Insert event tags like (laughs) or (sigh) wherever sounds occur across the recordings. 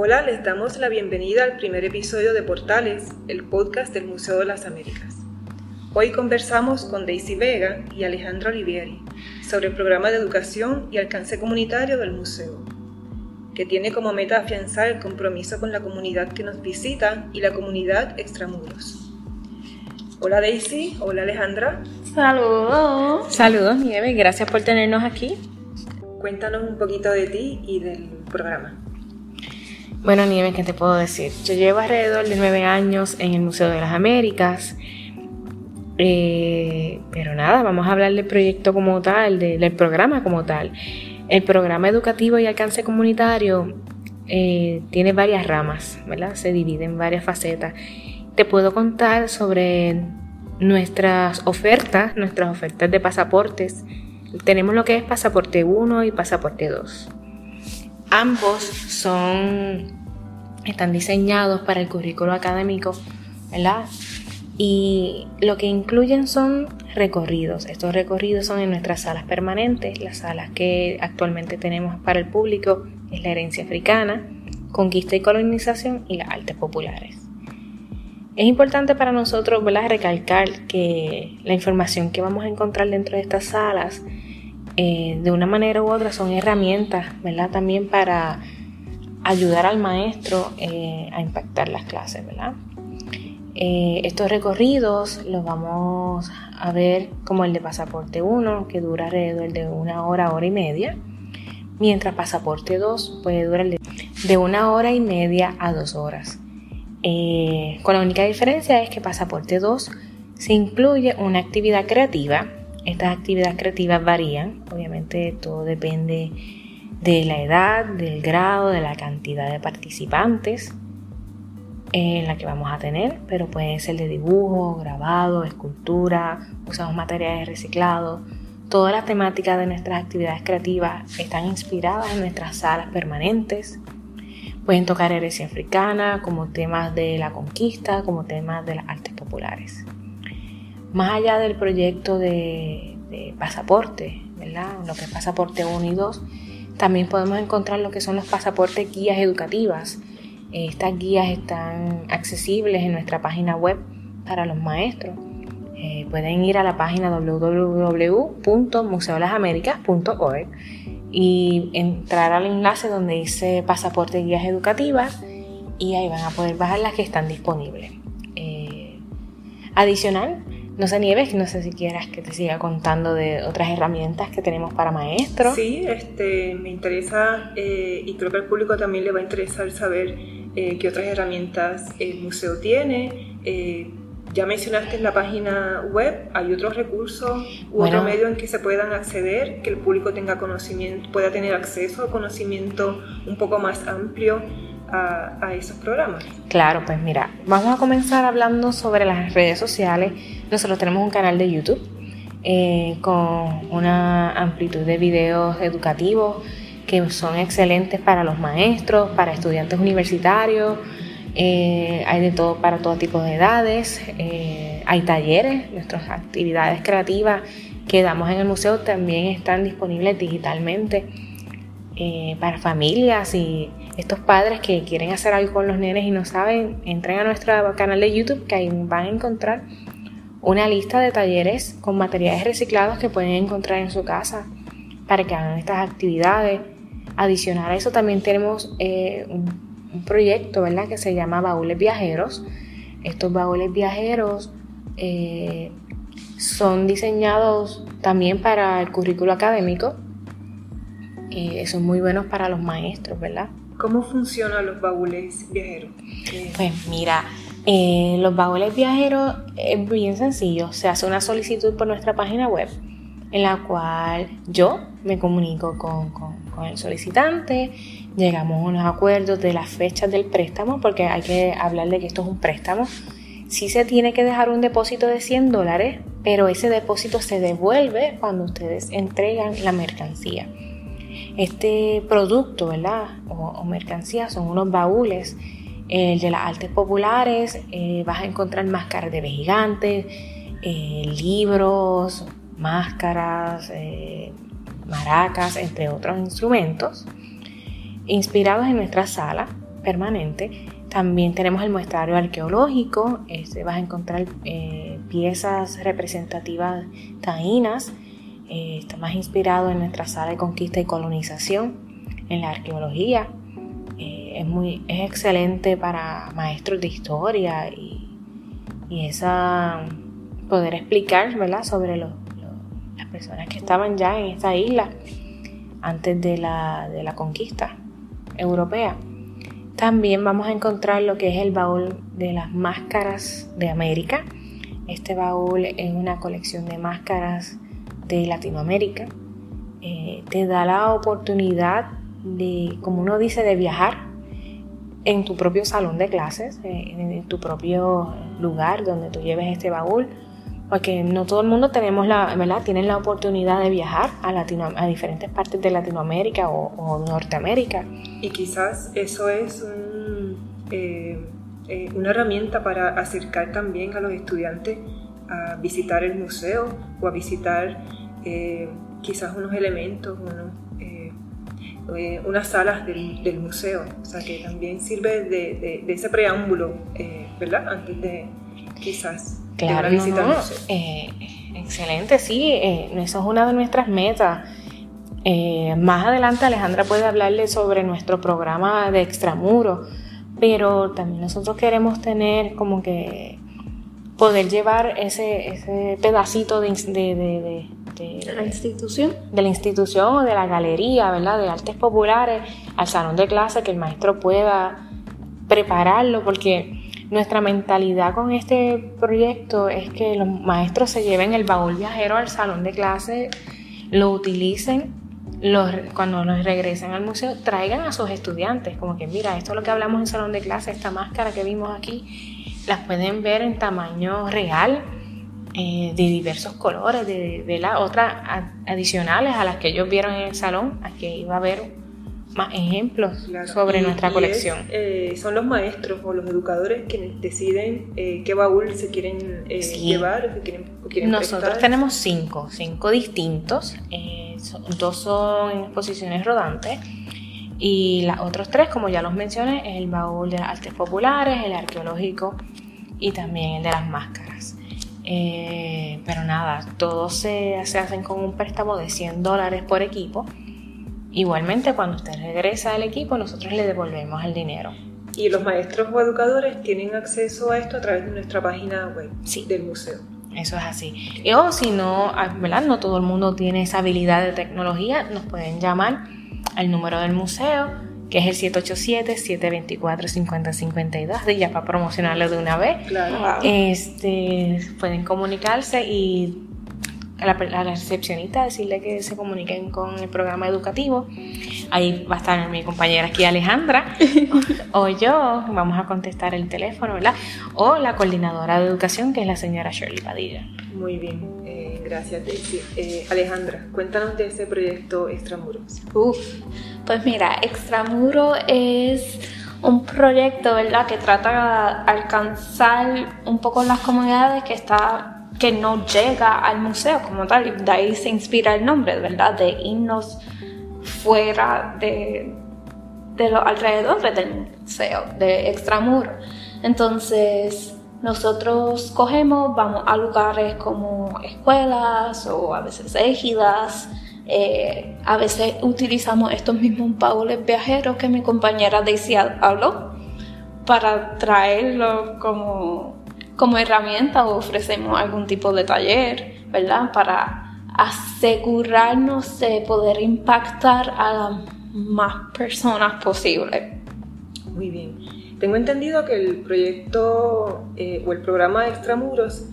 Hola, les damos la bienvenida al primer episodio de Portales, el podcast del Museo de las Américas. Hoy conversamos con Daisy Vega y Alejandra Olivieri sobre el programa de educación y alcance comunitario del museo, que tiene como meta afianzar el compromiso con la comunidad que nos visita y la comunidad extramuros. Hola Daisy, hola Alejandra. Saludos. Saludos Nieve, gracias por tenernos aquí. Cuéntanos un poquito de ti y del programa. Bueno, Nieve, ¿qué te puedo decir? Yo llevo alrededor de nueve años en el Museo de las Américas. Eh, pero nada, vamos a hablar del proyecto como tal, del programa como tal. El programa educativo y alcance comunitario eh, tiene varias ramas, ¿verdad? Se divide en varias facetas. Te puedo contar sobre nuestras ofertas, nuestras ofertas de pasaportes. Tenemos lo que es pasaporte 1 y pasaporte 2. Ambos son, están diseñados para el currículo académico, ¿verdad? Y lo que incluyen son recorridos. Estos recorridos son en nuestras salas permanentes. Las salas que actualmente tenemos para el público es la herencia africana, conquista y colonización y las artes populares. Es importante para nosotros ¿verdad? recalcar que la información que vamos a encontrar dentro de estas salas eh, de una manera u otra son herramientas, ¿verdad? También para ayudar al maestro eh, a impactar las clases, ¿verdad? Eh, estos recorridos los vamos a ver como el de pasaporte 1, que dura alrededor de una hora, hora y media, mientras pasaporte 2 puede durar de una hora y media a dos horas. con la única diferencia es que pasaporte 2 se incluye una actividad creativa estas actividades creativas varían, obviamente todo depende de la edad, del grado, de la cantidad de participantes en la que vamos a tener, pero pueden ser de dibujo, grabado, escultura, usamos materiales reciclados. Todas las temáticas de nuestras actividades creativas están inspiradas en nuestras salas permanentes. Pueden tocar herencia africana como temas de la conquista, como temas de las artes populares más allá del proyecto de, pasaporte, ¿verdad? Lo que es pasaporte 1 y 2, también podemos encontrar lo que son los pasaportes guías educativas. Estas guías están accesibles en nuestra página web para los maestros. Eh, pueden ir a la página www.museolasaméricas.org y entrar al enlace donde dice pasaporte guías educativas y ahí van a poder bajar las que están disponibles. Eh, adicional, no sé, Nieves, no sé si quieras que te siga contando de otras herramientas que tenemos para maestros. Sí, este, me interesa eh, y creo que al público también le va a interesar saber eh, qué otras herramientas el museo tiene. Eh, ya mencionaste en la página web, hay otros recursos u otro medio en que se puedan acceder, que el público tenga conocimiento, pueda tener acceso a conocimiento un poco más amplio a, esos programas? Claro, pues mira, vamos a comenzar hablando sobre las redes sociales. Nosotros tenemos un canal de YouTube eh, con una amplitud de videos educativos que son excelentes para los maestros, para estudiantes universitarios. Eh, hay de todo para todo tipo de edades. Eh, hay talleres, nuestras actividades creativas que damos en el museo también están disponibles digitalmente para familias y estos padres que quieren hacer algo con los nenes y no saben, entren a nuestro canal de YouTube que ahí van a encontrar una lista de talleres con materiales reciclados que pueden encontrar en su casa para que hagan estas actividades. Adicional a eso también tenemos eh, un, proyecto ¿verdad? que se llama Baúles Viajeros. Estos baúles viajeros eh, son diseñados también para el currículo académico. Eh, son muy buenos para los maestros, ¿verdad? ¿Cómo funcionan los baúles viajeros? Pues mira, eh, los baúles viajeros es bien sencillo. Se hace una solicitud por nuestra página web en la cual yo me comunico con, el solicitante, llegamos a unos acuerdos de las fechas del préstamo, porque hay que hablar de que esto es un préstamo. Sí se tiene que dejar un depósito de 100 dólares, pero ese depósito se devuelve cuando ustedes entregan la mercancía. Este producto, ¿verdad? O, mercancía son unos baúles. El de las artes populares, eh, vas a encontrar máscaras de gigantes, eh, libros, máscaras, eh, maracas, entre otros instrumentos, inspirados en nuestra sala. permanente. También tenemos el muestrario arqueológico, este, vas a encontrar piezas representativas taínas, está más inspirado en nuestra sala de conquista y colonización, en la arqueología. Es, muy, es excelente para maestros de historia y, esa poder explicar ¿verdad? sobre las personas que estaban ya en esta isla antes de la, de la conquista europea. También vamos a encontrar lo que es el baúl de las máscaras de América. Este baúl es una colección de máscaras de Latinoamérica. Eh, te da la oportunidad de, como uno dice, de viajar en tu propio salón de clases, eh, en tu propio lugar donde tú lleves este baúl, porque no todo el mundo tenemos la, ¿verdad? Tienen la oportunidad de viajar a, Latino, a diferentes partes de Latinoamérica o, Norteamérica. Y quizás eso es eh, una herramienta para acercar también a los estudiantes a visitar el museo o a visitar eh, quizás unos elementos, eh, eh, unas salas del, museo, o sea que también sirve de, ese preámbulo, ¿verdad? Antes de quizás claro, visitar el museo. excelente, sí, eso es una de nuestras metas. más adelante Alejandra puede hablarle sobre nuestro programa de extramuro, pero también nosotros queremos tener como que poder llevar ese, ese pedacito de, de, de, la institución. De la institución o de la galería, ¿verdad? De artes populares al salón de clase, que el maestro pueda prepararlo, porque nuestra mentalidad con este proyecto es que los maestros se lleven el baúl viajero al salón de clase, lo utilicen, los, cuando nos regresen al museo, traigan a sus estudiantes, como que mira, esto es lo que hablamos en salón de clase, esta máscara que vimos aquí, las pueden ver en tamaño real, eh, de diversos colores, de, de las otras adicionales a las que ellos vieron en el salón, aquí iba a haber más ejemplos sobre nuestra colección. Eh, son los maestros o los educadores quienes deciden eh, qué baúl se quieren llevar o quieren, Nosotros tenemos cinco, cinco distintos, dos son en exposiciones rodantes y los otros tres, como ya los mencioné, es el baúl de las artes populares, el arqueológico y también el de las máscaras. Eh, pero nada, todos se, se, hacen con un préstamo de 100 dólares por equipo. Igualmente, cuando usted regresa al equipo, nosotros le devolvemos el dinero. Y los maestros o educadores tienen acceso a esto a través de nuestra página web del museo. Eso es así. Y, o si no, ah, ¿verdad? No todo el mundo tiene esa habilidad de tecnología, nos pueden llamar al número del museo, que es el 787-724-5052, ya para promocionarlo de una vez. Claro. Este, pueden comunicarse y a la, recepcionista decirle que se comuniquen con el programa educativo. Ahí va a estar mi compañera aquí Alejandra (laughs) o yo, vamos a contestar el teléfono, ¿verdad? O la coordinadora de educación que es la señora Shirley Padilla. Muy bien, eh, gracias Daisy. Eh, Alejandra, cuéntanos de ese proyecto Extramuros. Uf, pues mira, Extramuro es un proyecto, ¿verdad? Que trata de alcanzar un poco las comunidades que está que no llega al museo como tal, y de ahí se inspira el nombre, ¿verdad? De irnos fuera de, de los alrededores del museo, de extramuro. Entonces, nosotros cogemos, vamos a lugares como escuelas o a veces égidas. Eh, a veces utilizamos estos mismos baúles viajeros que mi compañera Daisy habló para traerlo como como herramienta ofrecemos algún tipo de taller, ¿verdad? Para asegurarnos de poder impactar a las más personas posible. Muy bien. Tengo entendido que el proyecto eh, o el programa Extramuros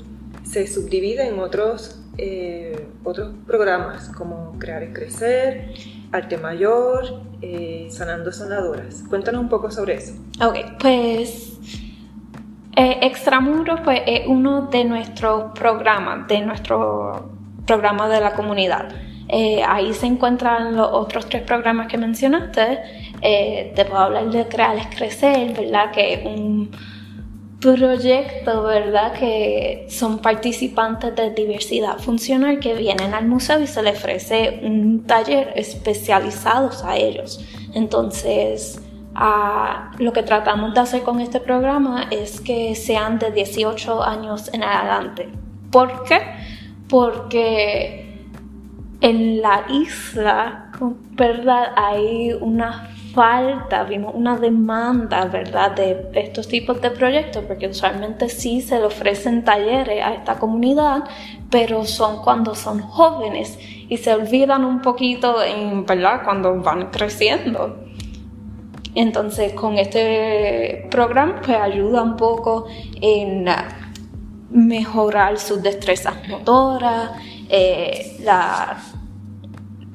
se subdivide en otros, eh, otros programas como Crear y Crecer, Arte Mayor, eh, Sanando Sanadoras. Cuéntanos un poco sobre eso. Ok, pues eh, Extramuros pues, es uno de nuestros programas, de nuestro programa de la comunidad. Eh, ahí se encuentran los otros tres programas que mencionaste. Te puedo hablar de Crear es Crecer, ¿verdad? Que un proyecto, ¿verdad? Que son participantes de diversidad funcional que vienen al museo y se les ofrece un taller especializado a ellos. Entonces, Ah, lo que tratamos de hacer con este programa es que sean de 18 años en adelante. ¿Por qué? Porque en la isla, ¿verdad? Hay una falta, vimos una demanda, ¿verdad?, de estos tipos de proyectos, porque usualmente sí se le ofrecen talleres a esta comunidad, pero son cuando son jóvenes y se olvidan un poquito, en, ¿verdad?, cuando van creciendo. Entonces, con este programa, pues ayuda un poco en mejorar sus destrezas motoras, eh, la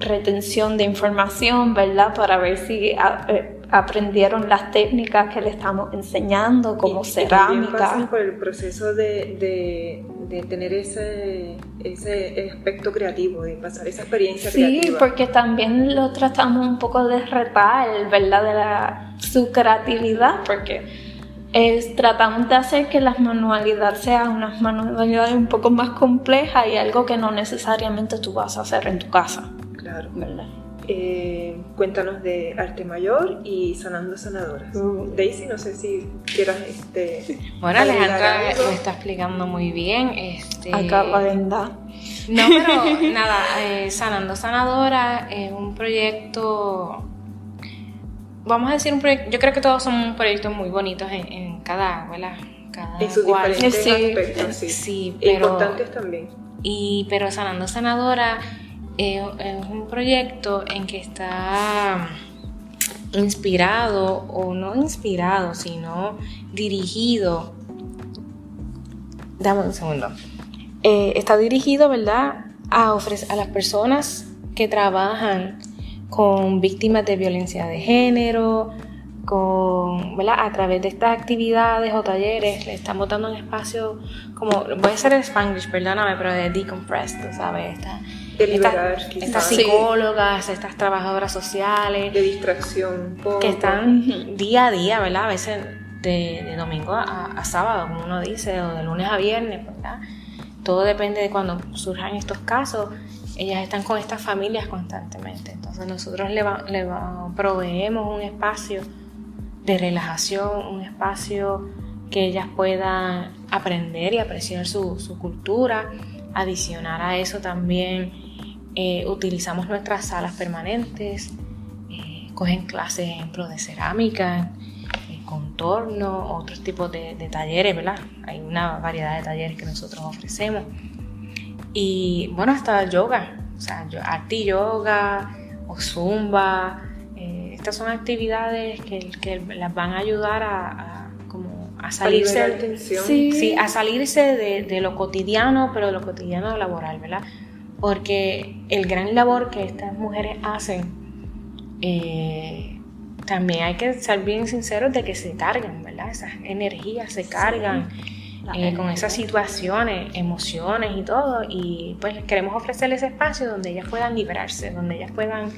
retención de información, ¿verdad? Para ver si eh, aprendieron las técnicas que le estamos enseñando, como cerámica. Y pasan por el proceso de, de, tener ese, ese aspecto creativo, de pasar esa experiencia creativa. Sí, porque también lo tratamos un poco de retar, ¿verdad? De la, su creatividad, porque es, tratamos de hacer que las manualidades sean unas manualidades un poco más complejas y algo que no necesariamente tú vas a hacer en tu casa. Claro. ¿verdad? Eh, cuéntanos de Arte Mayor y Sanando Sanadoras. Uh. Daisy, no sé si quieras... Este, bueno, Alejandra lo está explicando muy bien. Este... Acaba de No, pero nada, eh, Sanando Sanadoras es un proyecto... Vamos a decir un proyecto... Yo creo que todos son proyectos muy bonitos en, cada... ¿verdad? Cada en sus diferentes aspectos, sí. sí pero, Importantes también. Y, pero Sanando Sanadora es un proyecto en que está inspirado o no inspirado, sino dirigido. Dame un segundo. Eh, está dirigido, ¿verdad?, a, ofrecer, a las personas que trabajan con víctimas de violencia de género, con, ¿verdad? a través de estas actividades o talleres, le estamos dando un espacio como, voy a hacer el Spanglish, perdóname, pero de decompressed, ¿sabes? Estas, psicólogas, estas trabajadoras sociales. De distracción. Que están día a día, ¿verdad? A veces de, domingo a, sábado, como uno dice, o de lunes a viernes, ¿verdad? Todo depende de cuando surjan estos casos. Ellas están con estas familias constantemente. Entonces nosotros le, le proveemos un espacio de relajación, un espacio que ellas puedan aprender y apreciar su, su cultura. Adicionar a eso también eh, utilizamos nuestras salas permanentes, eh, cogen clases, ejemplo, de cerámica, eh, contorno, otros tipos de, talleres, ¿verdad? Hay una variedad de talleres que nosotros ofrecemos. Y bueno, hasta yoga, o sea, arte yoga o zumba. estas son actividades que, que, las van a ayudar a, como a salirse, sí. a salirse de, de, lo cotidiano, pero de lo cotidiano laboral, ¿verdad? Porque el gran labor que estas mujeres hacen, eh, también hay que ser bien sinceros de que se cargan, ¿verdad? Esas energías se cargan eh, con esas situaciones, emociones y todo, y pues queremos ofrecerles espacio donde ellas puedan liberarse, donde ellas puedan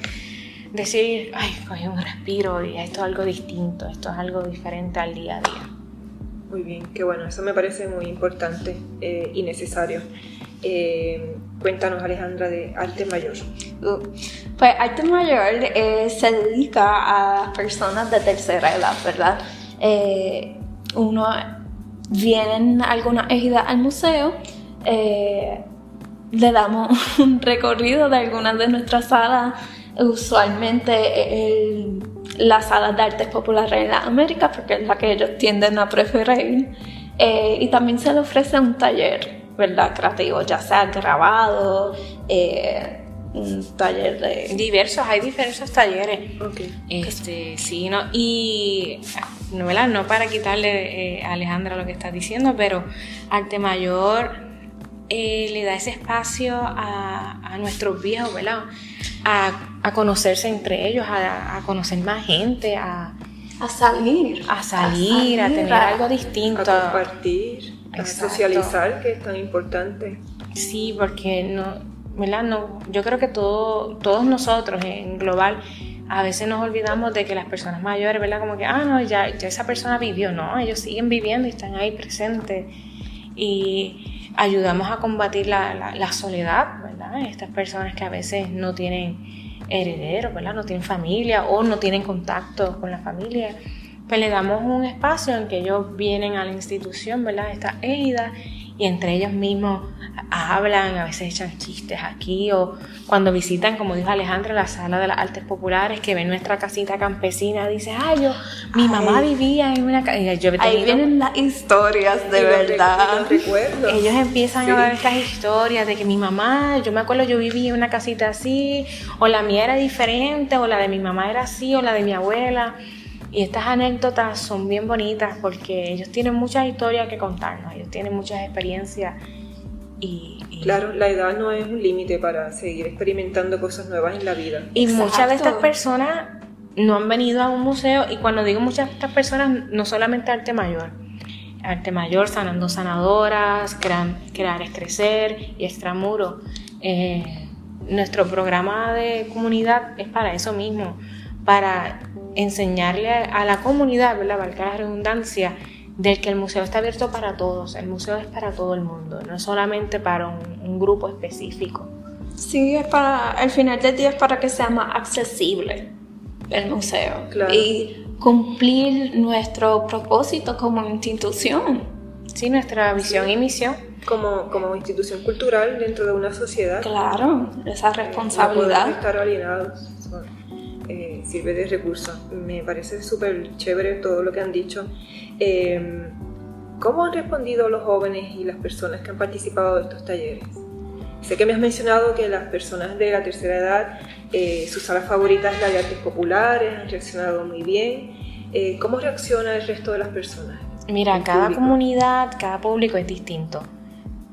decir, ay, cogí un respiro y esto es algo distinto, esto es algo diferente al día a día. Muy bien, qué bueno, eso me parece muy importante eh, y necesario. Eh, cuéntanos, Alejandra, de Arte Mayor. Uh, pues Arte Mayor eh, se dedica a personas de tercera edad, ¿verdad? Eh, uno vienen algunas ejidas al museo, le damos (laughs) un recorrido de algunas de nuestras salas, usualmente las salas de artes populares en la América, porque es la que ellos tienden a preferir, y también se le ofrece un taller ¿verdad? Creativo, ya sea grabado, eh, un taller de... Diversos, hay diversos talleres. Este, sí, no, y no, no para quitarle eh, a Alejandra lo que está diciendo, pero Arte Mayor eh, le da ese espacio a, a nuestros viejos, ¿verdad? A, conocerse entre ellos, a, conocer más gente, a, a salir. A salir, a, tener algo distinto. A compartir socializar, que es tan importante. Sí, porque no, ¿verdad? No, yo creo que todo, todos nosotros en global a veces nos olvidamos de que las personas mayores, ¿verdad? Como que, ah, no, ya, ya esa persona vivió, no, ellos siguen viviendo y están ahí presentes. y ayudamos a combatir la, la, soledad, ¿verdad? Estas personas que a veces no tienen herederos, ¿verdad? No tienen familia o no tienen contacto con la familia. Pues le damos un espacio en que ellos vienen a la institución, ¿verdad? Esta égida y entre ellos mismos hablan, a veces echan chistes aquí o cuando visitan, como dijo Alejandra, la sala de las artes populares, que ven nuestra casita campesina, dice, ay, yo, mi mamá vivía en una casa. Ahí vienen las historias, de verdad. Ellos empiezan a ver estas historias de que mi mamá, yo me acuerdo, yo vivía en una casita así, o la mía era diferente, o la de mi mamá era así, o la de mi abuela. Y estas anécdotas son bien bonitas porque ellos tienen muchas historias que contarnos, ellos tienen muchas experiencias y, Claro, la edad no es un límite para seguir experimentando cosas nuevas en la vida. Y muchas de estas personas no han venido a un museo y cuando digo muchas de estas personas, no solamente arte mayor, arte mayor, sanando sanadoras, crear, crear es crecer y extramuro. Eh, nuestro programa de comunidad es para eso mismo, para enseñarle a la comunidad, ¿verdad? Valga la redundancia, de que el museo está abierto para todos, el museo es para todo el mundo, no solamente para un, grupo específico. Sí, es para, al final del día es para que sea más accesible el museo y cumplir nuestro propósito como institución. Sí, nuestra visión y misión. Como, como institución cultural dentro de una sociedad. Claro, esa responsabilidad. No estar alienados. Eh, sirve de recurso. Me parece súper chévere todo lo que han dicho. Eh, ¿Cómo han respondido los jóvenes y las personas que han participado de estos talleres? Sé que me has mencionado que las personas de la tercera edad, eh, su sala favorita es la de artes populares, han reaccionado muy bien. Eh, ¿Cómo reacciona el resto de las personas? Mira, cada comunidad, cada público es distinto.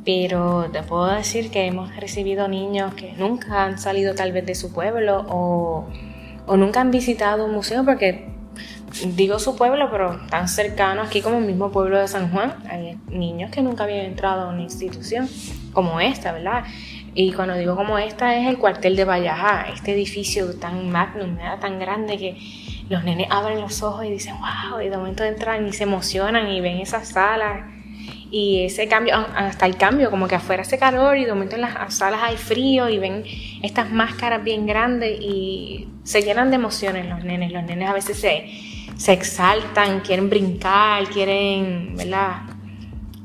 Pero te puedo decir que hemos recibido niños que nunca han salido tal vez de su pueblo o o nunca han visitado un museo porque digo su pueblo, pero tan cercano aquí como el mismo pueblo de San Juan, hay niños que nunca habían entrado a una institución como esta, ¿verdad? Y cuando digo como esta es el cuartel de Vallajá, este edificio tan magnum, tan grande que los nenes abren los ojos y dicen, wow, y de momento entran y se emocionan y ven esas salas y ese cambio, hasta el cambio, como que afuera hace calor y de momento en las salas hay frío y ven estas máscaras bien grandes y se llenan de emociones los nenes. Los nenes a veces se, se exaltan, quieren brincar, quieren, ¿verdad?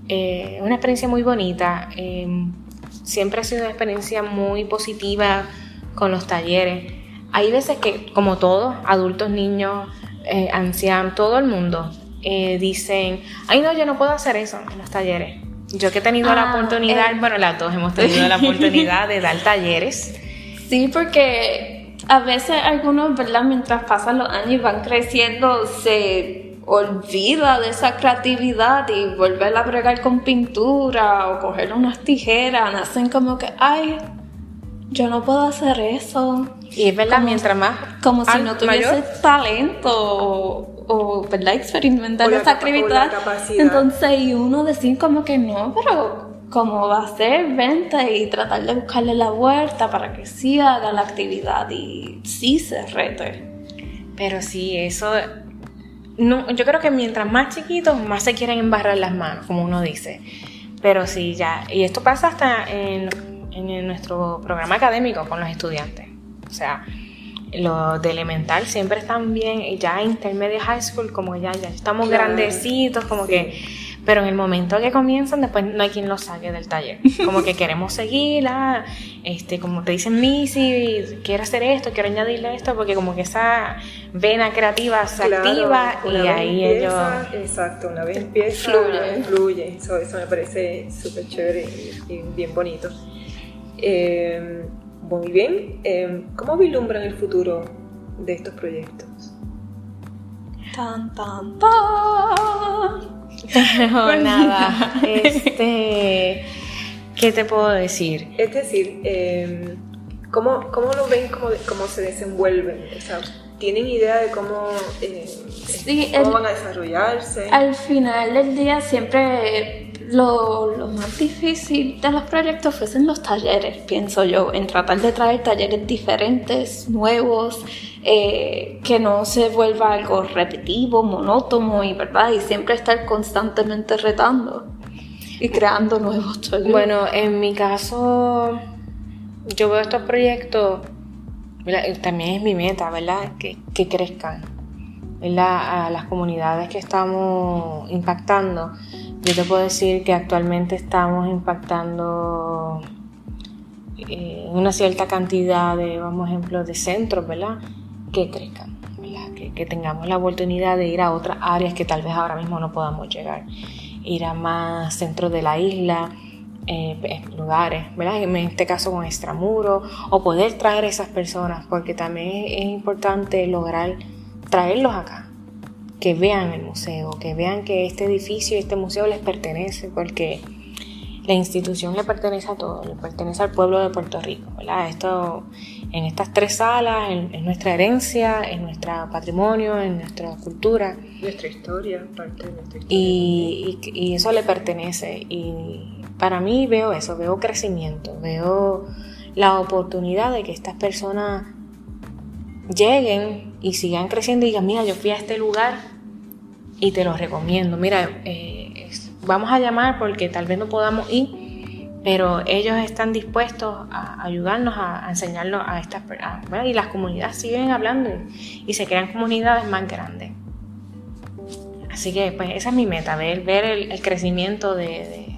Eh, una experiencia muy bonita. Em, siempre ha sido una experiencia muy positiva con los talleres. Hay veces que, como todos, adultos, niños, eh, ancianos, todo el mundo, eh, dicen, ay no, yo no puedo hacer eso en los talleres. Yo que he tenido la ah, oportunidad, eh. bueno, las dos hemos tenido la (laughs) oportunidad de dar talleres. Sí, porque a veces algunos, ¿verdad? Mientras pasan los años y van creciendo, se olvida de esa creatividad y volver a bregar con pintura o coger unas tijeras, hacen como que, ay, yo no puedo hacer eso. Y es verdad, mientras más. Como si no tuviese talento o, ¿verdad? experimentar esa actividad. Entonces, y uno decir como que no, pero como va a ser, vente y tratar de buscarle la vuelta para que sí haga la actividad y sí se rete. Pero sí, eso. No, yo creo que mientras más chiquitos, más se quieren embarrar las manos, como uno dice. Pero sí, ya. Y esto pasa hasta en, en nuestro programa académico con los estudiantes. O sea, los de elemental siempre están bien, ya intermedia high school, como ya, ya estamos grandecitos, como que, pero en el momento que comienzan, después no hay quien los saque del taller. (laughs) Como que queremos seguirla, este, como te dicen, Missy, quiero hacer esto, quiero añadirle esto, porque como que esa vena creativa se activa y ahí ellos. Exacto, una vez empieza, fluye. fluye. Eso, eso me parece súper chévere y, bien bonito. Eh, muy bien. Em, ¿Cómo vislumbran el futuro de estos proyectos? Tan, tan, tan. (laughs) No, nada. Este, ¿Qué te puedo decir? Es decir, em, ¿cómo, ¿cómo, lo ven, cómo, cómo se desenvuelven? O sea, ¿Tienen idea de cómo, eh, cómo van a desarrollarse? Al final del día siempre lo, más difícil de los proyectos fuesen los talleres, pienso yo, en tratar de traer talleres diferentes, nuevos, eh, que no se vuelva algo repetitivo, monótono y verdad, y siempre estar constantemente retando. y creando nuevos talleres. Bueno, en mi caso, yo veo estos proyectos, también es mi meta, ¿verdad? Que, que crezcan, ¿verdad? A las comunidades que estamos impactando. Yo te puedo decir que actualmente estamos impactando eh, una cierta cantidad de, vamos ejemplo, de centros, ¿verdad? Que crezcan. Que, tengamos la oportunidad de ir a otras áreas que tal vez ahora mismo no podamos llegar. Ir a más centros de la isla, eh, lugares, ¿verdad? En este caso con extramuro, o poder traer a esas personas, porque también es importante lograr traerlos acá, que vean el museo, que vean que este edificio y este museo les pertenece, porque la institución le pertenece a todos, le pertenece al pueblo de Puerto Rico, ¿verdad? Esto, en estas tres salas, en, nuestra herencia, en nuestro patrimonio, en nuestra cultura. Nuestra historia, parte de nuestra historia. Y, y, eso le pertenece. Y para mí veo eso, veo crecimiento, veo la oportunidad de que estas personas lleguen y sigan creciendo y digan, mira, yo fui a este lugar y te lo recomiendo. Mira, eh, vamos a llamar porque tal vez no podamos ir, pero ellos están dispuestos a ayudarnos a, enseñarlo a estas personas. Y las comunidades siguen hablando y, se crean comunidades más grandes. Así que pues esa es mi meta, ver, ver el, crecimiento de,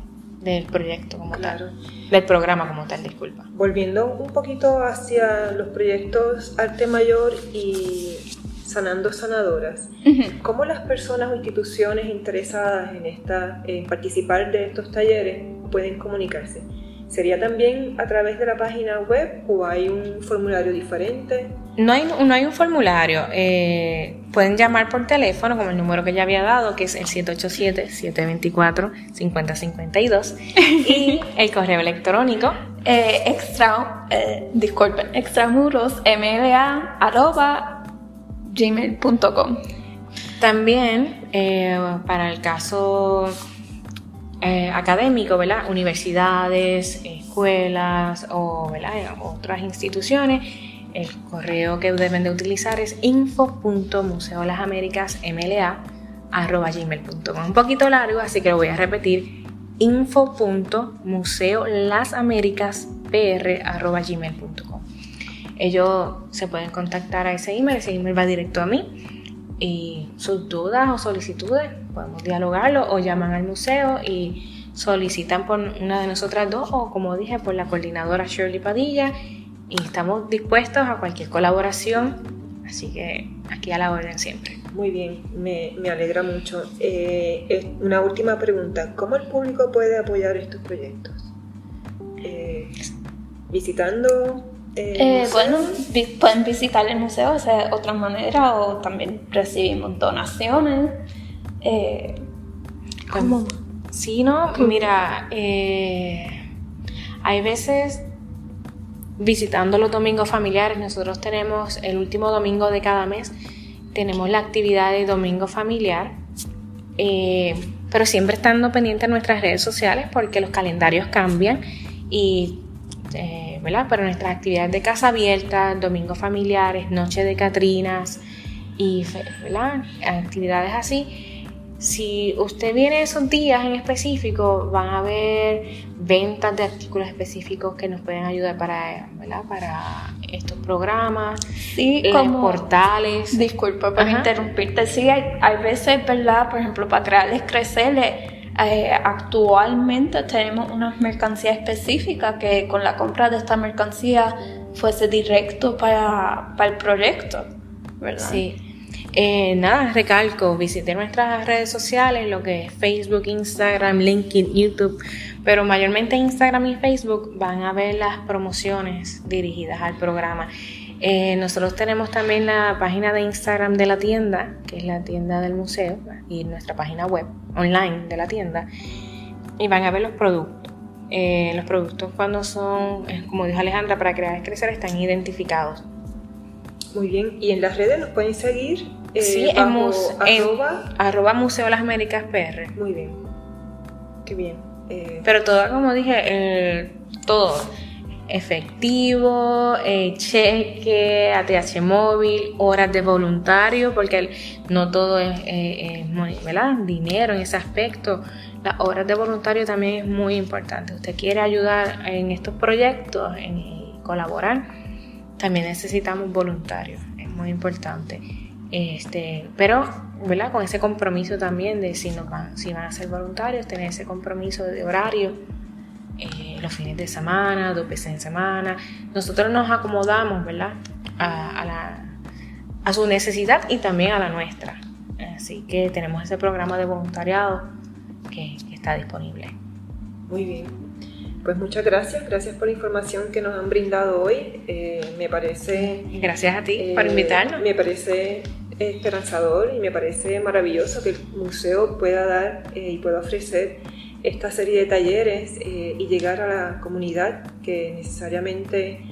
del proyecto como tal, del programa como tal, disculpa. Volviendo un poquito hacia los proyectos Arte Mayor y Sanando Sanadoras. ¿Cómo las personas o instituciones interesadas en, esta, en participar de estos talleres pueden comunicarse? ¿Sería también a través de la página web o hay un formulario diferente? No hay, no hay un formulario. Eh, pueden llamar por teléfono, como el número que ya había dado, que es el 787-724-5052, (laughs) y el correo electrónico. Eh, extra, eh, disculpen, extramurosmla arroba gmail.com. También eh, para el caso eh, académico, ¿verdad? Universidades, escuelas o otras instituciones, el correo que deben de utilizar es info.museolasaméricasmla.gmail.com. Un poquito largo, así que lo voy a repetir. info.museolasamericaspr.gmail.com ellos se pueden contactar a ese email, ese email va directo a mí y sus dudas o solicitudes podemos dialogarlo o llaman al museo y solicitan por una de nosotras dos o como dije por la coordinadora Shirley Padilla y estamos dispuestos a cualquier colaboración así que aquí a la orden siempre. Muy bien, me, alegra mucho. Eh, una última pregunta, ¿cómo el público puede apoyar estos proyectos? Eh, visitando eh, bueno, pueden visitar el museo de otra manera o también recibimos donaciones. Eh, ¿Cómo? Sí, no, mira, eh, hay veces visitando los domingos familiares, nosotros tenemos el último domingo de cada mes, tenemos la actividad de domingo familiar, pero siempre estando pendiente en nuestras redes sociales porque los calendarios cambian y ¿verdad? Pero nuestras actividades de casa abierta, domingos familiares, noche de Catrinas y ¿verdad? actividades así. Si usted viene esos días en específico, van a haber ventas de artículos específicos que nos pueden ayudar para, ¿verdad? para estos programas, sí, como portales. Disculpa por interrumpirte. Sí, hay, hay veces, ¿verdad? Por ejemplo, para crearles crecerles eh, actualmente tenemos una mercancía específica que con la compra de esta mercancía fuese directo para, para el proyecto, ¿verdad? Sí. Eh, nada, recalco, visité nuestras redes sociales, lo que es Facebook, Instagram, LinkedIn, YouTube, pero mayormente Instagram y Facebook van a ver las promociones dirigidas al programa. Eh, nosotros tenemos también la página de Instagram de la tienda, que es la tienda del museo, y nuestra página web online de la tienda, y van a ver los productos. Eh, los productos cuando son, como dijo Alejandra, para crear y crecer están identificados. Muy bien, y en las redes nos pueden seguir. Sí, en, arroba, arroba Museo Las Américas PR. Muy bien, qué bien. Pero todo, como dije, todo efectivo, eh, cheque, ATH móvil, horas de voluntario, porque no todo es, eh, ¿verdad? dinero en ese aspecto. las horas de voluntario también es muy importante. Usted quiere ayudar en estos proyectos, en colaborar, también necesitamos voluntarios, es muy importante. Este, pero, ¿verdad? Con ese compromiso también de si, nos van, si van a ser voluntarios, tener ese compromiso de horario, eh, los fines de semana, dos veces en semana. Nosotros nos acomodamos, ¿verdad? A, la, a su necesidad y también a la nuestra. Así que tenemos ese programa de voluntariado que, está disponible. Muy bien. Pues muchas gracias, gracias por la información que nos han brindado hoy. Eh, me parece... Gracias a ti por eh, invitarnos. Me parece esperanzador y me parece maravilloso que el museo pueda dar eh, y pueda ofrecer esta serie de talleres y llegar a la comunidad que necesariamente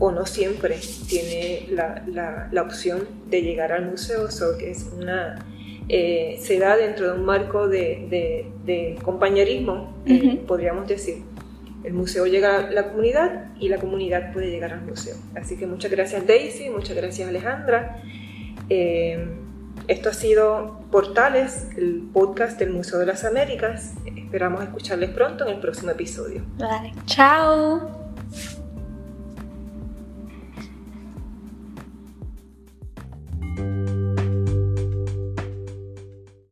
o no siempre tiene la, la, opción de llegar al museo, o que es una eh, se da dentro de un marco de, compañerismo, eh, podríamos decir. El museo llega a la comunidad y la comunidad puede llegar al museo. Así que muchas gracias Daisy, muchas gracias Alejandra. Eh, esto ha sido Portales, el podcast del Museo de las Américas. Esperamos escucharles pronto en el próximo episodio. Vale, chao.